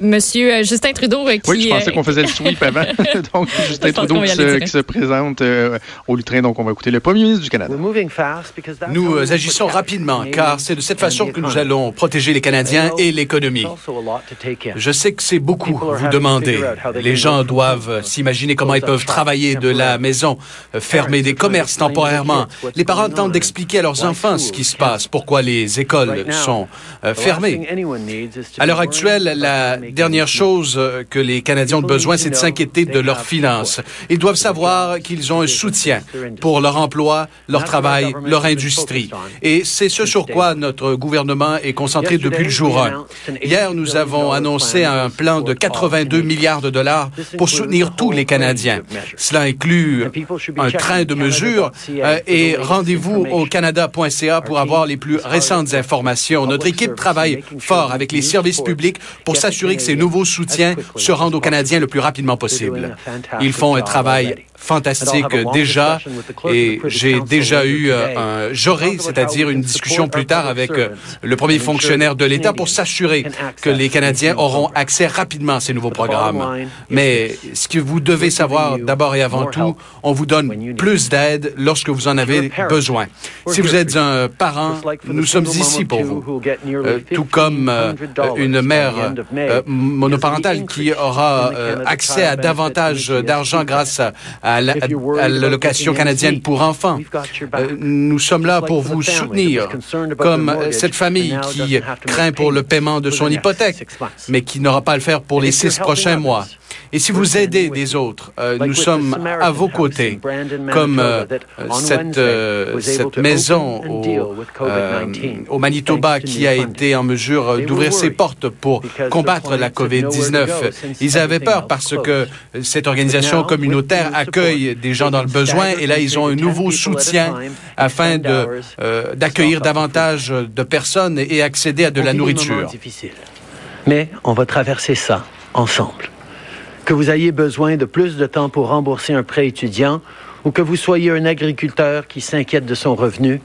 Monsieur euh, Justin Trudeau qui... Oui, je pensais qu'on faisait le sweep avant. donc, Justin Trudeau qui se, présente au Lutrin. Donc, on va écouter le premier ministre du Canada. Nous agissons rapidement, car c'est de cette façon que nous allons protéger les Canadiens et l'économie. Je sais que c'est beaucoup vous demander. Les gens doivent s'imaginer comment ils peuvent travailler de la maison, fermer des commerces temporairement. Les parents tentent d'expliquer à leurs enfants ce qui se passe, pourquoi les écoles sont fermées. À l'heure actuelle, la dernière chose que les Canadiens ont besoin, c'est de s'inquiéter de leurs finances. Ils doivent savoir qu'ils ont un soutien pour leur emploi, leur travail, leur industrie. Et c'est ce sur quoi notre gouvernement est concentré depuis le jour 1. Hier, nous avons annoncé un plan de 82 milliards de dollars pour soutenir tous les Canadiens. Cela inclut un train de mesures euh, et rendez-vous au canada.ca pour avoir les plus récentes informations. Notre équipe travaille fort avec les services publics pour s'assurer que ces nouveaux soutiens se rendent aux Canadiens le plus rapidement possible. Ils font un travail fantastique déjà et j'ai déjà eu euh, un j'aurai, c'est-à-dire une discussion plus tard avec euh, le premier fonctionnaire de l'État pour s'assurer que les Canadiens auront accès rapidement à ces nouveaux programmes. Mais ce que vous devez savoir d'abord et avant tout, on vous donne plus d'aide lorsque vous en avez besoin. Si vous êtes un parent, nous sommes ici pour vous, euh, tout comme une mère monoparentale qui aura accès à davantage d'argent grâce à à l'allocation canadienne pour enfants. Euh, nous sommes là pour vous soutenir, comme cette famille qui craint pour le paiement de son hypothèque, mais qui n'aura pas à le faire pour les six prochains mois. Et si vous aidez des autres, euh, nous sommes à vos côtés, comme euh, cette, euh, cette maison au, au, Manitoba qui a été en mesure d'ouvrir ses portes pour combattre la COVID-19. Ils avaient peur parce que cette organisation communautaire accueille des gens dans le besoin et là, ils ont un nouveau soutien afin d'accueillir davantage de personnes et accéder à de la nourriture. Mais on va traverser ça ensemble que vous ayez besoin de plus de temps pour rembourser un prêt étudiant ou que vous soyez un agriculteur qui s'inquiète de son revenu,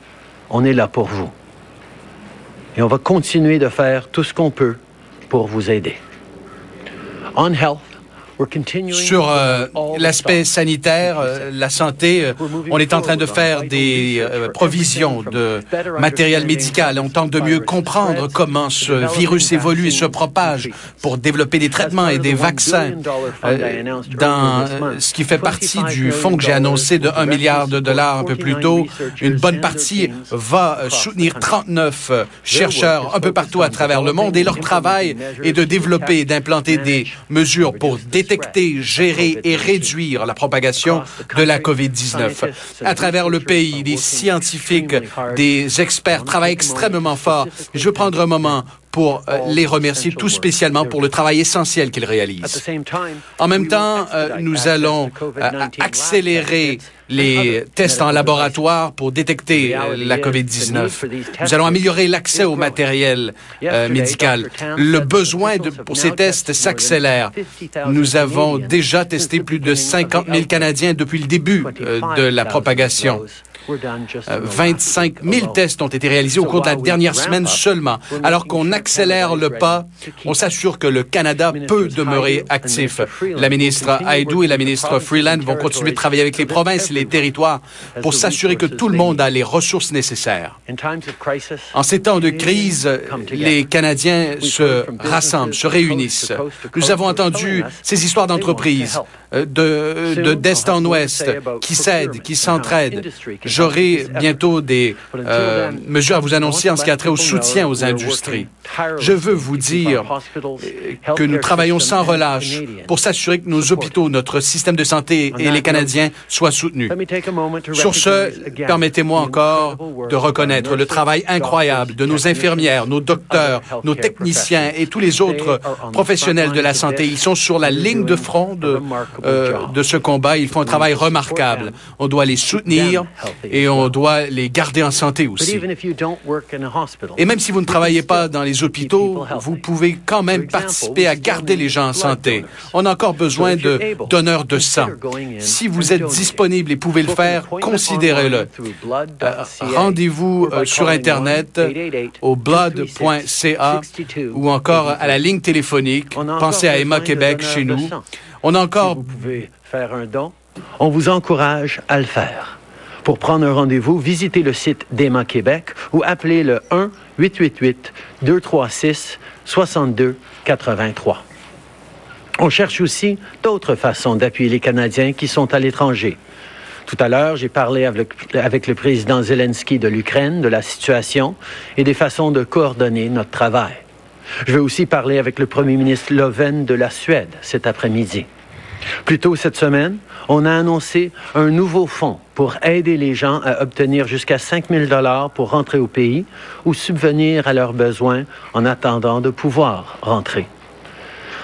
on est là pour vous. Et on va continuer de faire tout ce qu'on peut pour vous aider. On Health, sur euh, l'aspect sanitaire, euh, la santé, euh, on est en train de faire des provisions de matériel médical. On tente de mieux comprendre comment ce virus évolue et se propage pour développer des traitements et des vaccins. dans ce qui fait partie du fonds que j'ai annoncé de 1 milliard de dollars un peu plus tôt, une bonne partie va soutenir 39 chercheurs un peu partout à travers le monde et leur travail est de développer et d'implanter des mesures pour détecter détecter, gérer et réduire la propagation de la COVID-19. À travers le pays, les scientifiques, des experts travaillent extrêmement fort. Je veux prendre un moment pour euh, les remercier tout spécialement pour le travail essentiel qu'ils réalisent. En même temps, euh, nous allons euh, accélérer les tests en laboratoire pour détecter la COVID-19. Nous allons améliorer l'accès au matériel médical. Le besoin de, pour ces tests s'accélère. Nous avons déjà testé plus de 50 000 Canadiens depuis le début de la propagation. 25 000 tests ont été réalisés au cours de la dernière semaine seulement. Alors qu'on accélère le pas, on s'assure que le Canada peut demeurer actif. La ministre Haidou et la ministre Freeland vont continuer de travailler avec les provinces les territoires pour s'assurer que tout le monde a les ressources nécessaires. En ces temps de crise, les Canadiens se rassemblent, se réunissent. Nous avons entendu ces histoires d'entreprises de d'est en ouest qui s'aident, qui s'entraident. J'aurai bientôt des euh, mesures à vous annoncer en ce qui a trait au soutien aux industries. Je veux vous dire que nous travaillons sans relâche pour s'assurer que nos hôpitaux, notre système de santé et les Canadiens soient soutenus. Sur ce, permettez-moi encore de reconnaître le travail incroyable de nos infirmières, nos docteurs, nos techniciens et tous les autres professionnels de la santé. Ils sont sur la ligne de front de de ce combat. Ils font un travail remarquable. On doit les soutenir et on doit les garder en santé aussi. Et même si vous ne travaillez pas dans les hôpitaux, vous pouvez quand même participer à garder les gens en santé. On a encore besoin de donneurs de sang. Si vous êtes disponible et pouvez le faire, considérez-le. Euh, rendez-vous euh, sur Internet au blood.ca ou encore à la ligne téléphonique. Pensez à Emma Québec chez nous. On a encore... vous pouvez faire un don, on vous encourage à le faire. Pour prendre un rendez-vous, visitez le site d'Emma Québec ou appelez le 1-888-236-6283. On cherche aussi d'autres façons d'appuyer les Canadiens qui sont à l'étranger. Tout à l'heure, j'ai parlé avec le, président Zelensky de l'Ukraine, de la situation et des façons de coordonner notre travail. Je vais aussi parler avec le premier ministre Loven de la Suède cet après-midi. Plus tôt cette semaine, on a annoncé un nouveau fonds pour aider les gens à obtenir jusqu'à 5 000 dollars pour rentrer au pays ou subvenir à leurs besoins en attendant de pouvoir rentrer.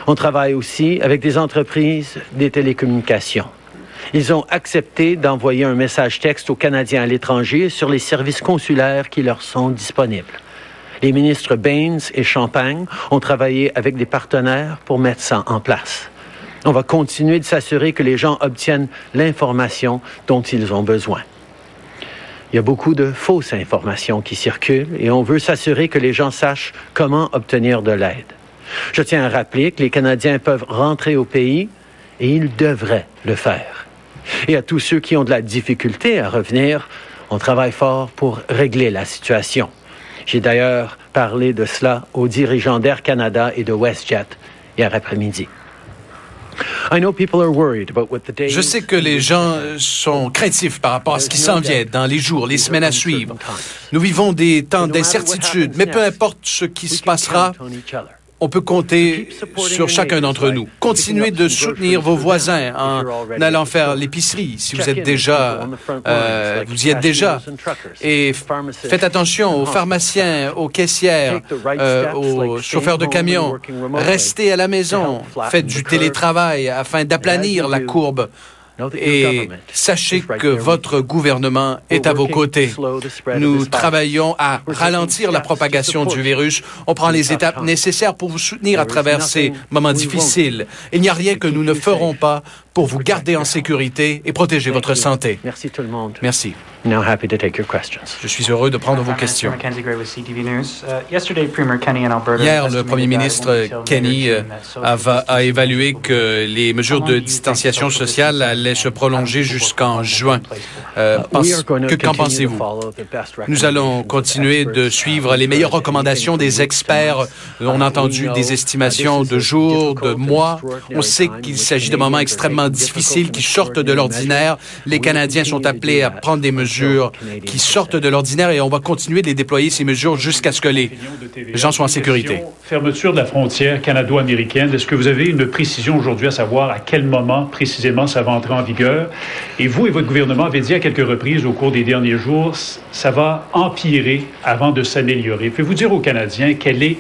On travaille aussi avec des entreprises des télécommunications. Ils ont accepté d'envoyer un message texte aux Canadiens à l'étranger sur les services consulaires qui leur sont disponibles. Les ministres Baines et Champagne ont travaillé avec des partenaires pour mettre ça en place. On va continuer de s'assurer que les gens obtiennent l'information dont ils ont besoin. Il y a beaucoup de fausses informations qui circulent et on veut s'assurer que les gens sachent comment obtenir de l'aide. Je tiens à rappeler que les Canadiens peuvent rentrer au pays et ils devraient le faire. Et à tous ceux qui ont de la difficulté à revenir, on travaille fort pour régler la situation. J'ai d'ailleurs parlé de cela aux dirigeants d'Air Canada et de WestJet hier après-midi. Je sais que les gens sont craintifs par rapport à ce qui s'en vient dans les jours, les semaines à suivre. Nous vivons des temps d'incertitude, mais peu importe ce qui se passera, on peut compter sur chacun d'entre nous. Continuez de soutenir vos voisins en allant faire l'épicerie si vous êtes déjà, euh, vous y êtes déjà. Et faites attention aux pharmaciens, aux caissières, euh, aux chauffeurs de camions. Restez à la maison. Faites du télétravail afin d'aplanir la courbe et sachez que votre gouvernement est à vos côtés. Nous travaillons à ralentir la propagation du virus. On prend les étapes nécessaires pour vous soutenir à travers ces moments difficiles. Il n'y a rien que nous ne ferons pas pour vous garder en sécurité et protéger votre santé. Merci tout le monde. Merci. Je suis heureux de prendre vos questions. Hier, le premier ministre Kenny euh, a, évalué que les mesures de distanciation sociale allaient se prolonger jusqu'en juin. Euh, qu'en pensez-vous? Nous allons continuer de suivre les meilleures recommandations des experts. On a entendu des estimations de jours, de mois. On sait qu'il s'agit de moments extrêmement difficiles qui sortent de l'ordinaire. Les Canadiens sont appelés à prendre des mesures qui sortent de l'ordinaire et on va continuer de les déployer, ces mesures, jusqu'à ce que les gens soient en sécurité. Fermeture de la frontière canado-américaine. Est-ce que vous avez une précision aujourd'hui à savoir à quel moment précisément ça va entrer en vigueur? Et vous et votre gouvernement avez dit à quelques reprises au cours des derniers jours, ça va empirer avant de s'améliorer. Pouvez-vous dire aux Canadiens quel est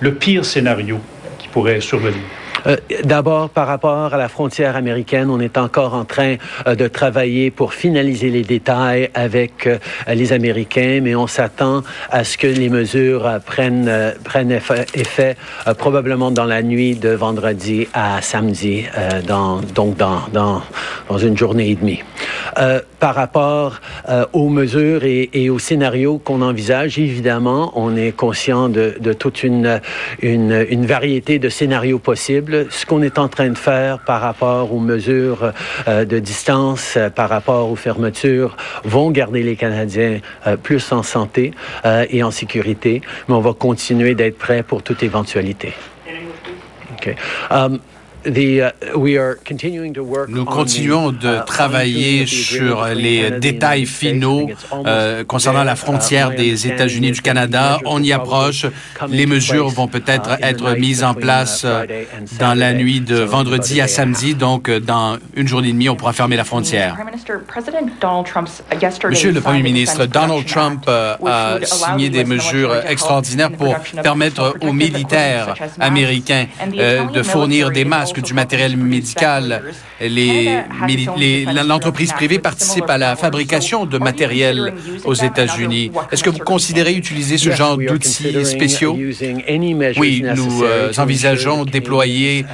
le pire scénario qui pourrait survenir? Euh, d'abord, par rapport à la frontière américaine, on est encore en train euh, de travailler pour finaliser les détails avec euh, les Américains, mais on s'attend à ce que les mesures prennent, prennent effet, probablement dans la nuit de vendredi à samedi, donc dans, dans, dans, une journée et demie. par rapport aux mesures et, aux scénarios qu'on envisage, évidemment, on est conscient de, toute une, variété de scénarios possibles. Ce qu'on est en train de faire par rapport aux mesures euh, de distance, euh, par rapport aux fermetures, vont garder les Canadiens euh, plus en santé et en sécurité, mais on va continuer d'être prêt pour toute éventualité. Nous continuons de uh, travailler sur les détails finaux euh, concernant la frontière des États-Unis du Canada. On y approche. Les mesures vont peut-être uh, être mises en place euh, dans la nuit de vendredi à samedi. Donc, euh, dans une journée et demie, on pourra fermer la frontière. Monsieur le Premier ministre, Donald Trump a signé des mesures extraordinaires pour permettre aux militaires américains de fournir des masques du matériel médical. L'entreprise privée participe à la fabrication de matériel aux États-Unis. Est-ce que vous considérez utiliser ce genre d'outils spéciaux? Oui, nous euh, envisageons de déployer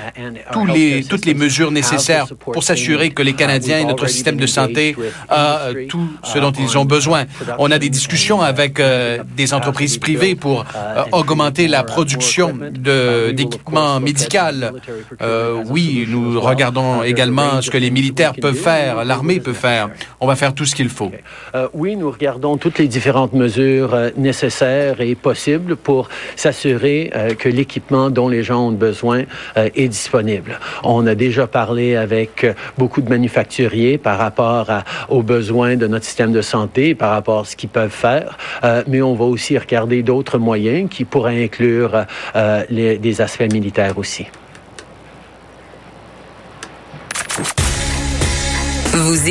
tous les, toutes les mesures nécessaires pour s'assurer que les Canadiens et notre système de santé a euh, tout ce dont ils ont besoin. On a des discussions avec euh, des entreprises privées pour augmenter la production d'équipements médicaux. Oui, nous regardons également ce que les militaires peuvent faire, l'armée peut faire. On va faire tout ce qu'il faut. oui, nous regardons toutes les différentes mesures nécessaires et possibles pour s'assurer que l'équipement dont les gens ont besoin est disponible. On a déjà parlé avec beaucoup de manufacturiers par rapport aux besoins de notre système de santé, par rapport à ce qu'ils peuvent faire, euh, mais on va aussi regarder d'autres moyens qui pourraient inclure euh, les, des aspects militaires aussi. Vous